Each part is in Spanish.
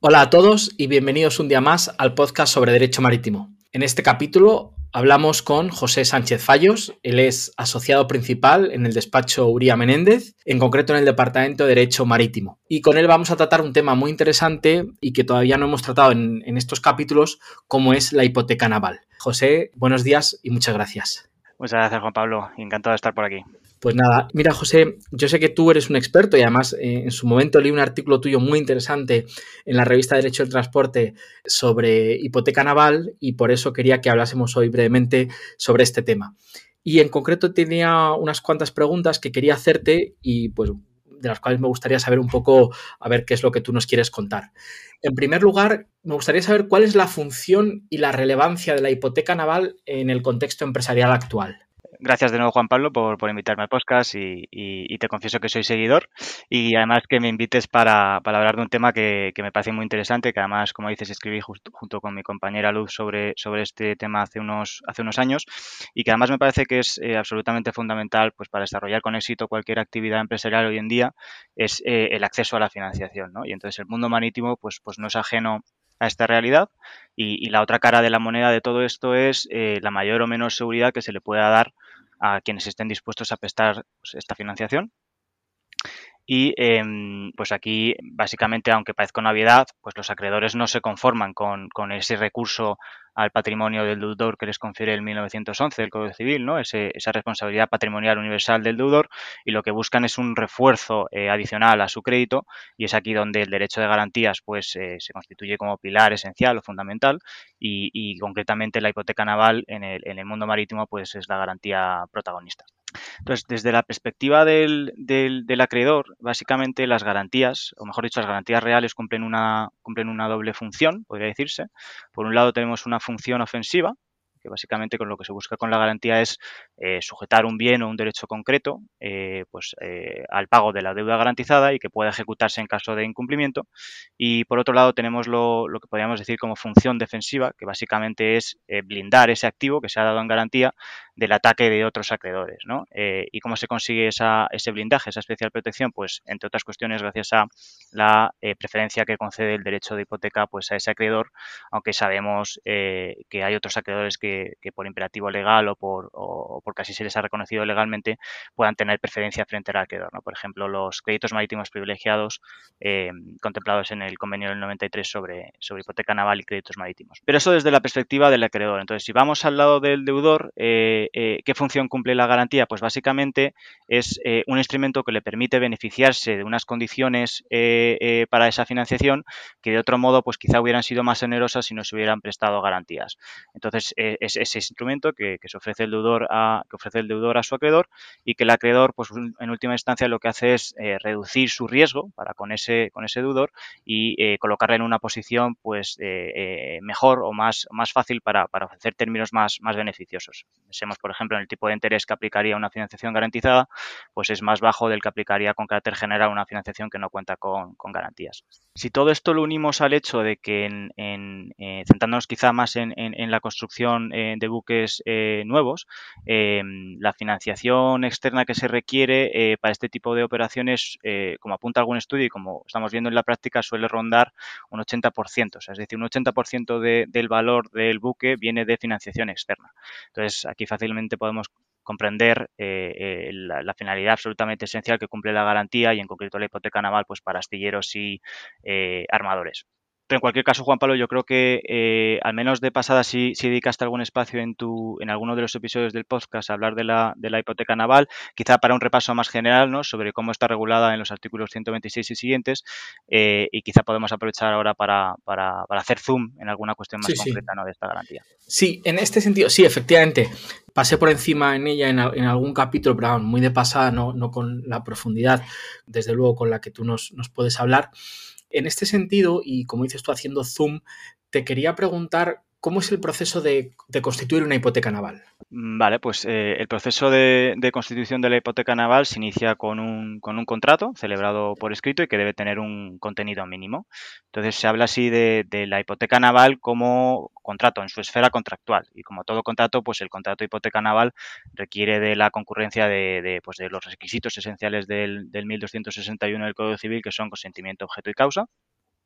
Hola a todos y bienvenidos un día más al podcast sobre Derecho Marítimo. En este capítulo hablamos con José Sánchez Fallos. Él es asociado principal en el despacho Uría Menéndez, en concreto en el Departamento de Derecho Marítimo. Y con él vamos a tratar un tema muy interesante y que todavía no hemos tratado en, en estos capítulos, como es la hipoteca naval. José, buenos días y muchas gracias. Muchas gracias, Juan Pablo. Encantado de estar por aquí. Pues nada, mira José, yo sé que tú eres un experto y además eh, en su momento leí un artículo tuyo muy interesante en la revista Derecho del Transporte sobre hipoteca naval y por eso quería que hablásemos hoy brevemente sobre este tema. Y en concreto tenía unas cuantas preguntas que quería hacerte y pues de las cuales me gustaría saber un poco a ver qué es lo que tú nos quieres contar. En primer lugar, me gustaría saber cuál es la función y la relevancia de la hipoteca naval en el contexto empresarial actual gracias de nuevo, Juan Pablo, por, por invitarme al podcast y, te confieso que soy seguidor y además que me invites para, hablar de un tema que, me parece muy interesante, que además, como dices, escribí junto con mi compañera Luz sobre, sobre este tema hace unos, hace unos años y que además me parece que es eh, absolutamente fundamental pues, para desarrollar con éxito cualquier actividad empresarial hoy en día, es eh, el acceso a la financiación. ¿no? Y entonces el mundo marítimo pues, pues no es ajeno a esta realidad y, la otra cara de la moneda de todo esto es eh, la mayor o menor seguridad que se le pueda dar a quienes estén dispuestos a prestar pues, esta financiación. Y em, pues aquí, básicamente, aunque parezca una obviedad, pues los acreedores no se conforman con, ese recurso al patrimonio del deudor que les confiere el 1911 del Código Civil, ¿no? esa responsabilidad patrimonial universal del deudor y lo que buscan es un refuerzo eh, adicional a su crédito y es aquí donde el derecho de garantías pues eh, se constituye como pilar esencial o fundamental y, concretamente la hipoteca naval en el, en el mundo marítimo pues es la garantía protagonista. Entonces, desde la perspectiva del, del, acreedor, básicamente las garantías, o mejor dicho, las garantías reales cumplen una, cumplen una doble función, podría decirse. Por un lado tenemos una función ofensiva, básicamente con lo que se busca con la garantía es eh, sujetar un bien o un derecho concreto eh, pues, eh, al pago de la deuda garantizada y que pueda ejecutarse en caso de incumplimiento. Y por otro lado tenemos lo, que podríamos decir como función defensiva, que básicamente es blindar ese activo que se ha dado en garantía del ataque de otros acreedores. ¿no? ¿Y cómo se consigue esa, ese blindaje, esa especial protección? Pues entre otras cuestiones gracias a la preferencia que concede el derecho de hipoteca pues, a ese acreedor, aunque sabemos que hay otros acreedores que que, por imperativo legal o, por, o, porque así se les ha reconocido legalmente puedan tener preferencia frente al acreedor. ¿no? Por ejemplo, los créditos marítimos privilegiados eh, contemplados en el convenio del 93 sobre, sobre hipoteca naval y créditos marítimos. Pero eso desde la perspectiva del acreedor. Entonces, si vamos al lado del deudor, eh, eh, ¿qué función cumple la garantía? Pues básicamente es un instrumento que le permite beneficiarse de unas condiciones para esa financiación que de otro modo pues quizá hubieran sido más generosas si no se hubieran prestado garantías. Entonces, es ese instrumento que, se ofrece el deudor a, que ofrece el deudor a su acreedor y que el acreedor, pues en última instancia, lo que hace es eh, reducir su riesgo para con ese, con ese deudor y eh, colocarle en una posición pues eh, mejor o más, más fácil para, para, ofrecer términos más, más beneficiosos. Pensemos, por ejemplo, en el tipo de interés que aplicaría una financiación garantizada, pues es más bajo del que aplicaría con carácter general una financiación que no cuenta con, con garantías. Si todo esto lo unimos al hecho de que, en, en centrándonos quizá más en, en la construcción eh, de buques eh, nuevos, eh, la financiación externa que se requiere para este tipo de operaciones, como apunta algún estudio y como estamos viendo en la práctica, suele rondar un 80%, o sea, es decir, un 80% del valor del buque viene de financiación externa. Entonces, aquí fácilmente podemos comprender la, finalidad absolutamente esencial que cumple la garantía y en concreto la hipoteca naval pues para astilleros y armadores. Pero en cualquier caso, Juan Pablo, yo creo que eh, al menos de pasada si, si, dedicaste algún espacio en tu, en alguno de los episodios del podcast a hablar de la, de la hipoteca naval, quizá para un repaso más general, ¿no? Sobre cómo está regulada en los artículos 126 y siguientes, eh, y quizá podemos aprovechar ahora para, para, para, hacer zoom en alguna cuestión más concreta ¿no? de esta garantía. Sí, en este sentido, sí, efectivamente. Pasé por encima en ella en, en algún capítulo, pero muy de pasada, no, no con la profundidad, desde luego, con la que tú nos, nos puedes hablar. En este sentido, y como dices tú haciendo zoom, te quería preguntar ¿Cómo es el proceso de, constituir una hipoteca naval? Mm, vale, pues eh, el proceso de, constitución de la hipoteca naval se inicia con un, con un, contrato celebrado por escrito y que debe tener un contenido mínimo. Entonces se habla así de, la hipoteca naval como contrato en su esfera contractual y como todo contrato, pues el contrato de hipoteca naval requiere de la concurrencia de, pues los requisitos esenciales del, del 1261 del Código Civil que son consentimiento, objeto y causa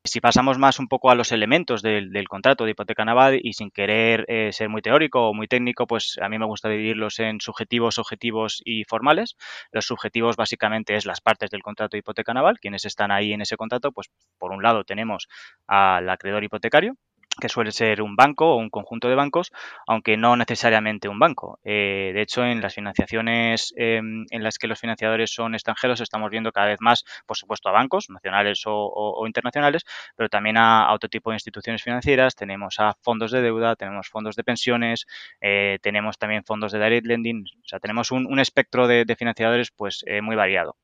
si pasamos más un poco a los elementos del, contrato de hipoteca naval y sin querer eh, ser muy teórico o muy técnico, pues a mí me gusta dividirlos en subjetivos, objetivos y formales. Los subjetivos básicamente es las partes del contrato de hipoteca naval, quienes están ahí en ese contrato, pues por un lado tenemos al acreedor hipotecario, que suele ser un banco o un conjunto de bancos, aunque no necesariamente un banco. Eh, de hecho, en las financiaciones em, en las que los financiadores son extranjeros, estamos viendo cada vez más, por supuesto, a bancos nacionales o, internacionales, pero también a, otro tipo de instituciones financieras. Tenemos a fondos de deuda, tenemos fondos de pensiones, eh, tenemos también fondos de direct lending. O sea, tenemos un, espectro de, financiadores pues eh, muy variado.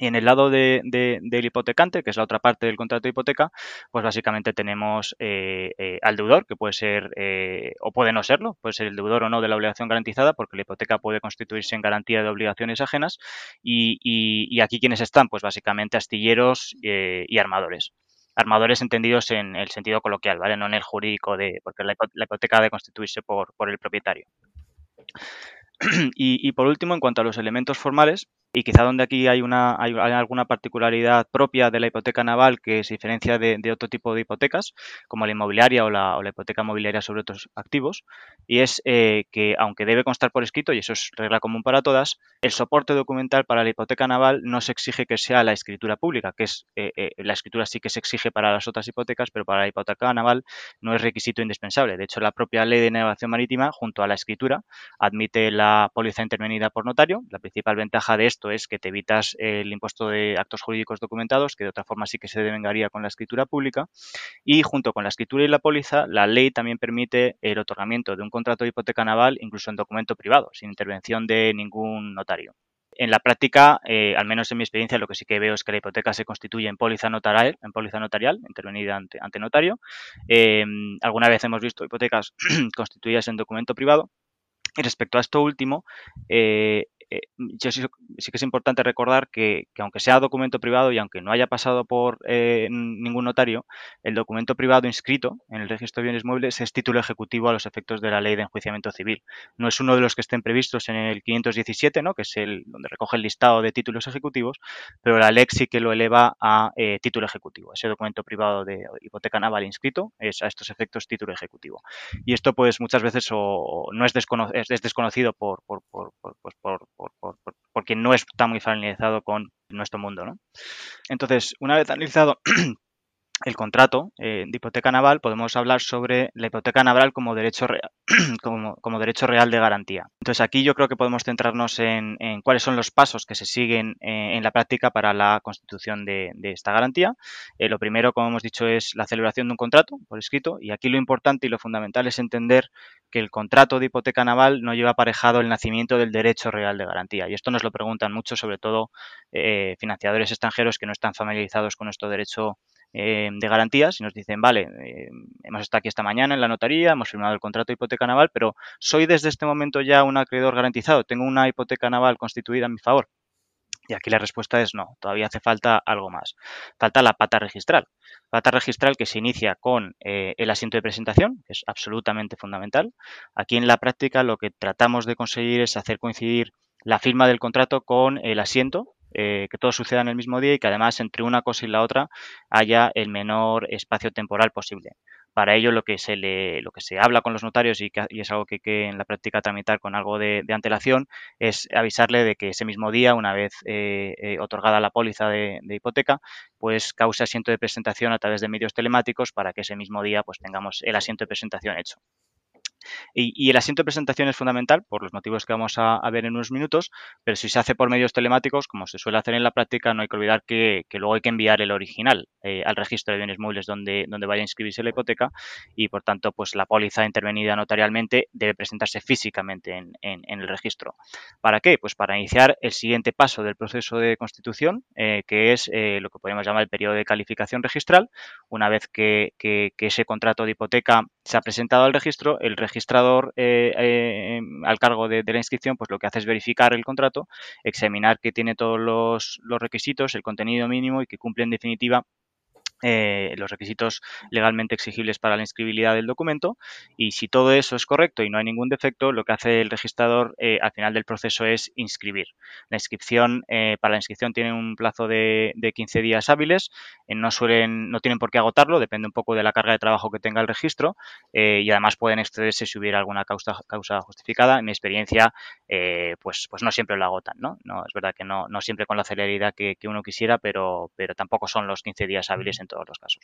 Y en el lado de, del hipotecante, que es la otra parte del contrato de hipoteca, pues básicamente tenemos eh, eh, al deudor, que puede ser eh, o puede no serlo, puede ser el deudor o no de la obligación garantizada, porque la hipoteca puede constituirse en garantía de obligaciones ajenas. Y, aquí quienes están, pues básicamente astilleros y armadores armadores entendidos en el sentido coloquial, ¿vale? No en el jurídico de, porque la, hipoteca debe constituirse por, por el propietario. Y, y, por último, en cuanto a los elementos formales, y quizá donde aquí hay, una, hay, alguna particularidad propia de la hipoteca naval que se diferencia de, otro tipo de hipotecas, como la inmobiliaria o la, hipoteca mobiliaria sobre otros activos, y es eh, que aunque debe constar por escrito, y eso es regla común para todas, el soporte documental para la hipoteca naval no se exige que sea la escritura pública, que es eh, eh, la escritura sí que se exige para las otras hipotecas, pero para la hipoteca naval no es requisito indispensable. De hecho, la propia ley de navegación marítima, junto a la escritura, admite la póliza intervenida por notario. La principal ventaja de esto esto es que te evitas el impuesto de actos jurídicos documentados, que de otra forma sí que se devengaría con la escritura pública. Y junto con la escritura y la póliza, la ley también permite el otorgamiento de un contrato de hipoteca naval incluso en documento privado, sin intervención de ningún notario. En la práctica, eh, al menos en mi experiencia, lo que sí que veo es que la hipoteca se constituye en póliza notarial, en póliza notarial intervenida ante, notario. Eh, alguna vez hemos visto hipotecas constituidas en documento privado. Y respecto a esto último, eh, eh, yo sí, que es importante recordar que, aunque sea documento privado y aunque no haya pasado por eh, ningún notario, el documento privado inscrito en el registro de bienes muebles es título ejecutivo a los efectos de la ley de enjuiciamiento civil. No es uno de los que estén previstos en el 517, ¿no? que es el donde recoge el listado de títulos ejecutivos, pero la ley sí que lo eleva a eh, título ejecutivo. Ese documento privado de hipoteca naval inscrito es a estos efectos título ejecutivo. Y esto pues muchas veces no es, es desconocido por, por, por, pues, por porque no está muy familiarizado con nuestro mundo. ¿no? Entonces, una vez analizado el contrato eh, de hipoteca naval, podemos hablar sobre la hipoteca naval como derecho real, como, derecho real de garantía. Entonces aquí yo creo que podemos centrarnos en, cuáles son los pasos que se siguen eh, en la práctica para la constitución de, esta garantía. Eh, lo primero, como hemos dicho, es la celebración de un contrato por escrito y aquí lo importante y lo fundamental es entender que el contrato de hipoteca naval no lleva aparejado el nacimiento del derecho real de garantía. Y esto nos lo preguntan mucho, sobre todo financiadores extranjeros que no están familiarizados con nuestro derecho eh, de garantías y nos dicen, vale, eh, hemos estado aquí esta mañana en la notaría, hemos firmado el contrato de hipoteca naval, pero ¿soy desde este momento ya un acreedor garantizado? ¿Tengo una hipoteca naval constituida a mi favor? Y aquí la respuesta es no, todavía hace falta algo más. Falta la pata registral. Pata registral que se inicia con eh, el asiento de presentación, que es absolutamente fundamental. Aquí en la práctica lo que tratamos de conseguir es hacer coincidir la firma del contrato con el asiento eh, que todo suceda en el mismo día y que además entre una cosa y la otra haya el menor espacio temporal posible. Para ello lo que se le, lo que se habla con los notarios y, es algo que hay que en la práctica tramitar con algo de, antelación es avisarle de que ese mismo día, una vez eh, eh, otorgada la póliza de, hipoteca, pues cause asiento de presentación a través de medios telemáticos para que ese mismo día pues tengamos el asiento de presentación hecho. Y, el asiento de presentación es fundamental por los motivos que vamos a, ver en unos minutos, pero si se hace por medios telemáticos, como se suele hacer en la práctica, no hay que olvidar que, luego hay que enviar el original eh, al registro de bienes muebles donde, vaya a inscribirse la hipoteca y, por tanto, pues la póliza intervenida notarialmente debe presentarse físicamente en, el registro. ¿Para qué? Pues para iniciar el siguiente paso del proceso de constitución, eh, que es eh, lo que podemos llamar el periodo de calificación registral. Una vez que ese contrato de hipoteca se ha presentado al registro, el registrador eh, eh, em, al cargo de, la inscripción, pues lo que hace es verificar el contrato, examinar que tiene todos los, los requisitos, el contenido mínimo y que cumple en definitiva eh, los requisitos legalmente exigibles para la inscribilidad del documento y si todo eso es correcto y no hay ningún defecto, lo que hace el registrador eh, al final del proceso es inscribir. La inscripción, eh, para la inscripción tiene un plazo de, 15 días hábiles, no suelen, no tienen por qué agotarlo, depende un poco de la carga de trabajo que tenga el registro y además pueden excederse si hubiera alguna causa, causa justificada. En mi experiencia, pues, pues no siempre lo agotan, ¿no? no es verdad que no, no siempre con la celeridad que, que uno quisiera, pero, pero tampoco son los 15 días hábiles en todos los casos.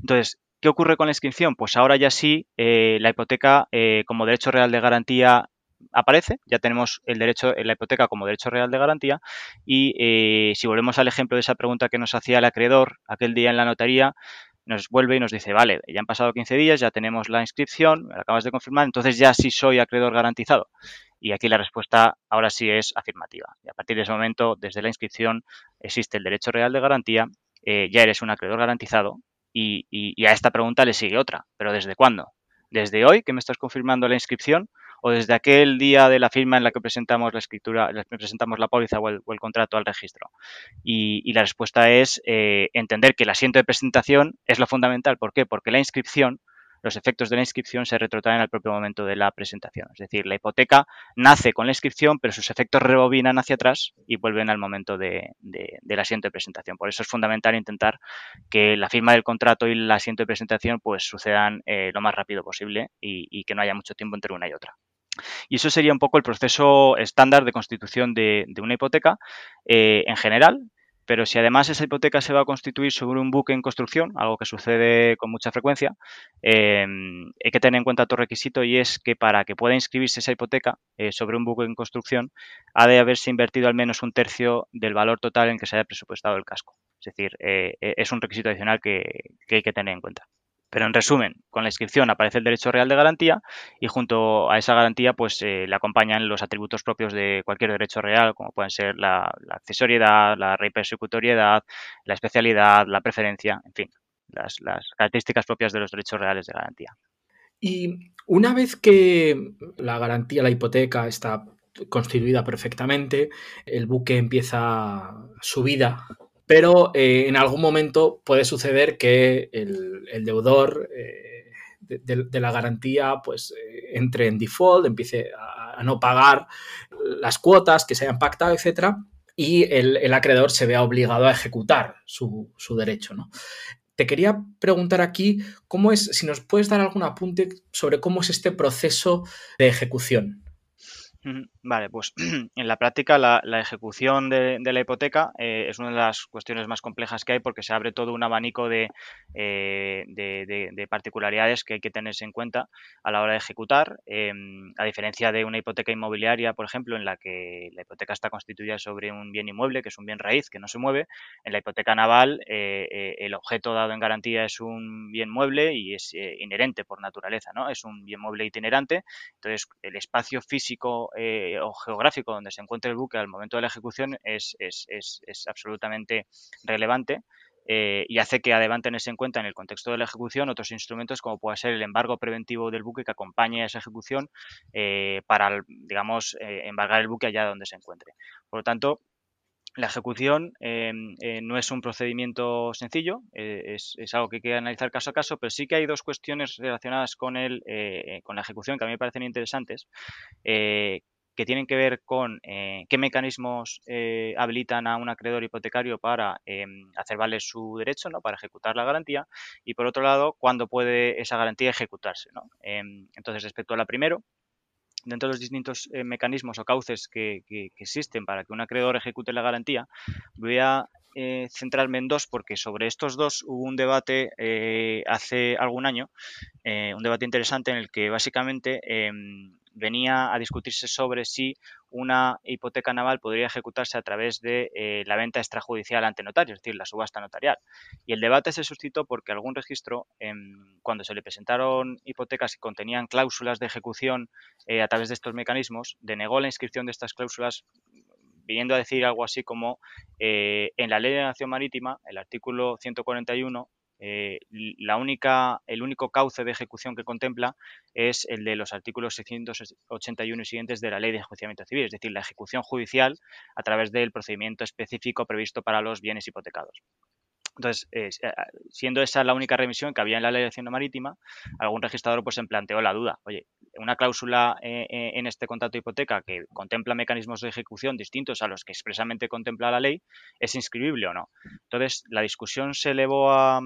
Entonces, ¿qué ocurre con la inscripción? Pues ahora ya sí, eh, la hipoteca eh, como derecho real de garantía aparece, ya tenemos el derecho, la hipoteca como derecho real de garantía y eh, si volvemos al ejemplo de esa pregunta que nos hacía el acreedor aquel día en la notaría, nos vuelve y nos dice, vale, ya han pasado 15 días, ya tenemos la inscripción, me la acabas de confirmar, entonces ya sí soy acreedor garantizado. Y aquí la respuesta ahora sí es afirmativa. Y a partir de ese momento, desde la inscripción, existe el derecho real de garantía eh, ya eres un acreedor garantizado y, a esta pregunta le sigue otra. ¿Pero desde cuándo? ¿Desde hoy que me estás confirmando la inscripción o desde aquel día de la firma en la que presentamos la escritura, presentamos la póliza o el, contrato al registro? Y, la respuesta es eh, entender que el asiento de presentación es lo fundamental. ¿Por qué? Porque la inscripción los efectos de la inscripción se retrotraen al propio momento de la presentación. Es decir, la hipoteca nace con la inscripción, pero sus efectos rebobinan hacia atrás y vuelven al momento de, del asiento de presentación. Por eso es fundamental intentar que la firma del contrato y el asiento de presentación pues sucedan eh, lo más rápido posible y, que no haya mucho tiempo entre una y otra. Y eso sería un poco el proceso estándar de constitución de, una hipoteca eh, en general. Pero si además esa hipoteca se va a constituir sobre un buque en construcción, algo que sucede con mucha frecuencia, em, hay que tener en cuenta otro requisito y es que para que pueda inscribirse esa hipoteca eh, sobre un buque en construcción, ha de haberse invertido al menos un tercio del valor total en que se haya presupuestado el casco. Es decir, eh, e, es un requisito adicional que hay que tener en cuenta. Pero en resumen, con la inscripción aparece el derecho real de garantía y junto a esa garantía pues eh, le acompañan los atributos propios de cualquier derecho real, como pueden ser la, accesoriedad, la repersecutoriedad, la especialidad, la preferencia, en fin, las, características propias de los derechos reales de garantía. Y una vez que la garantía, la hipoteca está constituida perfectamente, el buque empieza su vida pero eh, en algún momento puede suceder que el, deudor eh, de, la garantía pues eh, entre en default, empiece a, no pagar las cuotas que se hayan pactado, etc. Y el, acreedor se vea obligado a ejecutar su, derecho. ¿no? Te quería preguntar aquí cómo es, si nos puedes dar algún apunte sobre cómo es este proceso de ejecución. Vale, pues en la práctica la, ejecución de, la hipoteca eh, es una de las cuestiones más complejas que hay porque se abre todo un abanico de, eh, de, particularidades que hay que tenerse en cuenta a la hora de ejecutar. Em, a diferencia de una hipoteca inmobiliaria, por ejemplo, en la que la hipoteca está constituida sobre un bien inmueble, que es un bien raíz, que no se mueve, en la hipoteca naval eh, el objeto dado en garantía es un bien mueble y es inherente por naturaleza, ¿no? Es un bien mueble itinerante. Entonces, el espacio físico eh, o geográfico donde se encuentre el buque al momento de la ejecución es, es, es, absolutamente relevante. Eh, y hace que además tenés en cuenta en el contexto de la ejecución otros instrumentos como puede ser el embargo preventivo del buque que acompañe a esa ejecución eh, para, digamos, embargar el buque allá donde se encuentre. Por lo tanto, la ejecución no es un procedimiento sencillo, es, es, algo que hay que analizar caso a caso, pero sí que hay dos cuestiones relacionadas con, el, con la ejecución que a mí me parecen interesantes, tienen que ver con eh, qué mecanismos eh, habilitan a un acreedor hipotecario para em, hacer valer su derecho, ¿no? para ejecutar la garantía, y por otro lado, cuándo puede esa garantía ejecutarse. ¿no? Em, entonces, respecto a la primero, dentro de los distintos eh, mecanismos o cauces que, existen para que un acreedor ejecute la garantía, voy a centrarme en dos porque sobre estos dos hubo un debate hace algún año, un debate interesante en el que básicamente em, venía a discutirse sobre si una hipoteca naval podría ejecutarse a través de eh, la venta extrajudicial ante notario, es decir, la subasta notarial. Y el debate se suscitó porque algún registro, em, cuando se le presentaron hipotecas que contenían cláusulas de ejecución eh, a través de estos mecanismos, denegó la inscripción de estas cláusulas viniendo a decir algo así como eh, en la ley de nación marítima, el artículo 141 eh, la única, el único cauce de ejecución que contempla es el de los artículos 681 y siguientes de la Ley de Enjuiciamiento Civil, es decir, la ejecución judicial a través del procedimiento específico previsto para los bienes hipotecados. Entonces, eh, siendo esa la única remisión que había en la ley de Hacienda Marítima, algún registrador pues se planteó la duda, oye, una cláusula eh, eh, en este contrato de hipoteca que contempla mecanismos de ejecución distintos a los que expresamente contempla la ley, ¿es inscribible o no? Entonces, la discusión se elevó a,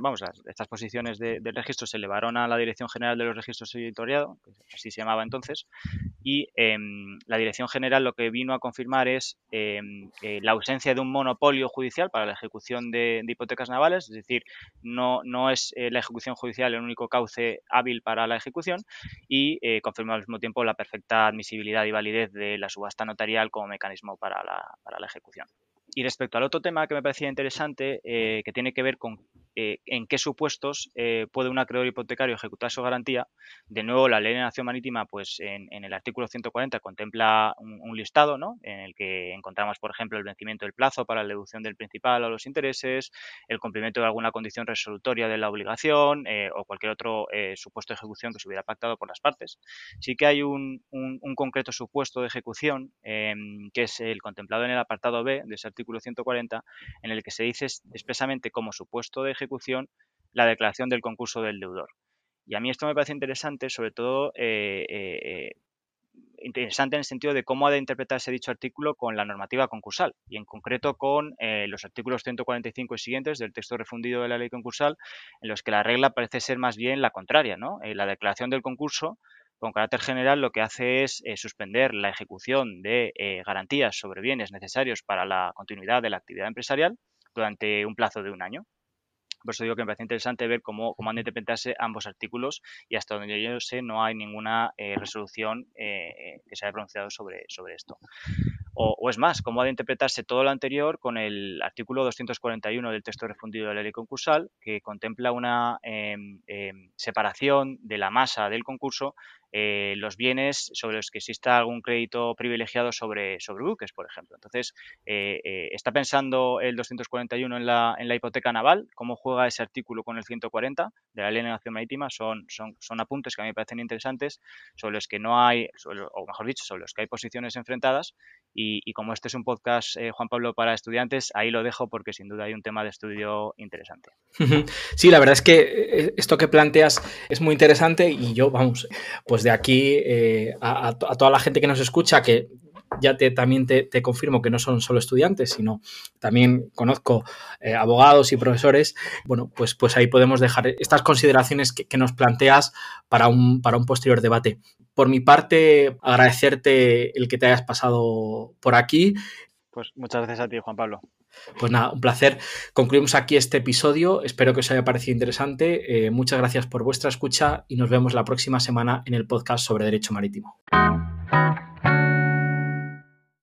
vamos, estas posiciones de, del registro se elevaron a la Dirección General de los Registros Editoriado, así se llamaba entonces, y em, la Dirección General lo que vino a confirmar es em, la ausencia de un monopolio judicial para la ejecución de, de hipotecas navales, es decir, no, no es eh, la ejecución judicial el único cauce hábil para la ejecución y eh, confirma al mismo tiempo la perfecta admisibilidad y validez de la subasta notarial como mecanismo para la, para la ejecución. Y respecto al otro tema que me parecía interesante, eh, que tiene que ver con eh, en qué supuestos eh, puede un acreedor hipotecario ejecutar su garantía. De nuevo, la Ley de Nación Marítima, pues en, el artículo 140 contempla un, listado, ¿no? En el que encontramos, por ejemplo, el vencimiento del plazo para la deducción del principal o los intereses, el cumplimiento de alguna condición resolutoria de la obligación o cualquier otro supuesto de ejecución que se hubiera pactado por las partes. Sí que hay un, un concreto supuesto de ejecución, que es el contemplado en el apartado B de ese artículo 140, en el que se dice expresamente como supuesto de ejecución la declaración del concurso del deudor. Y a mí esto me parece interesante, sobre todo eh, eh, interesante en el sentido de cómo ha de interpretarse dicho artículo con la normativa concursal y en concreto con eh, los artículos 145 y siguientes del texto refundido de la ley concursal, en los que la regla parece ser más bien la contraria, ¿no? la declaración del concurso con carácter general lo que hace es eh, suspender la ejecución de eh, garantías sobre bienes necesarios para la continuidad de la actividad empresarial durante un plazo de un año. Por eso digo que me parece interesante ver cómo, cómo han de interpretarse ambos artículos y hasta donde yo sé no hay ninguna eh, resolución que se haya pronunciado sobre, sobre esto. O, es más, cómo ha de interpretarse todo lo anterior con el artículo 241 del texto refundido de la ley concursal, que contempla una em, em, separación de la masa del concurso eh, los bienes sobre los que exista algún crédito privilegiado sobre, sobre buques, por ejemplo. Entonces, eh, eh, ¿está pensando el 241 en la, en la hipoteca naval? ¿Cómo juega ese artículo con el 140 de la Ley de Nación Marítima? Son, son, son apuntes que a mí me parecen interesantes sobre los que no hay, o mejor dicho, sobre los que hay posiciones enfrentadas. Y, como este es un podcast, Juan Pablo, para estudiantes, ahí lo dejo porque sin duda hay un tema de estudio interesante. Sí, la verdad es que esto que planteas es muy interesante y yo, vamos, pues de aquí eh, a, toda la gente que nos escucha, que ya te, también te, confirmo que no son solo estudiantes, sino también conozco eh, abogados y profesores, bueno, pues, pues ahí podemos dejar estas consideraciones que, nos planteas para un, para un posterior debate. Por mi parte, agradecerte el que te hayas pasado por aquí. Pues muchas gracias a ti, Juan Pablo. Pues nada, un placer. Concluimos aquí este episodio. Espero que os haya parecido interesante. Eh, muchas gracias por vuestra escucha y nos vemos la próxima semana en el podcast sobre Derecho Marítimo.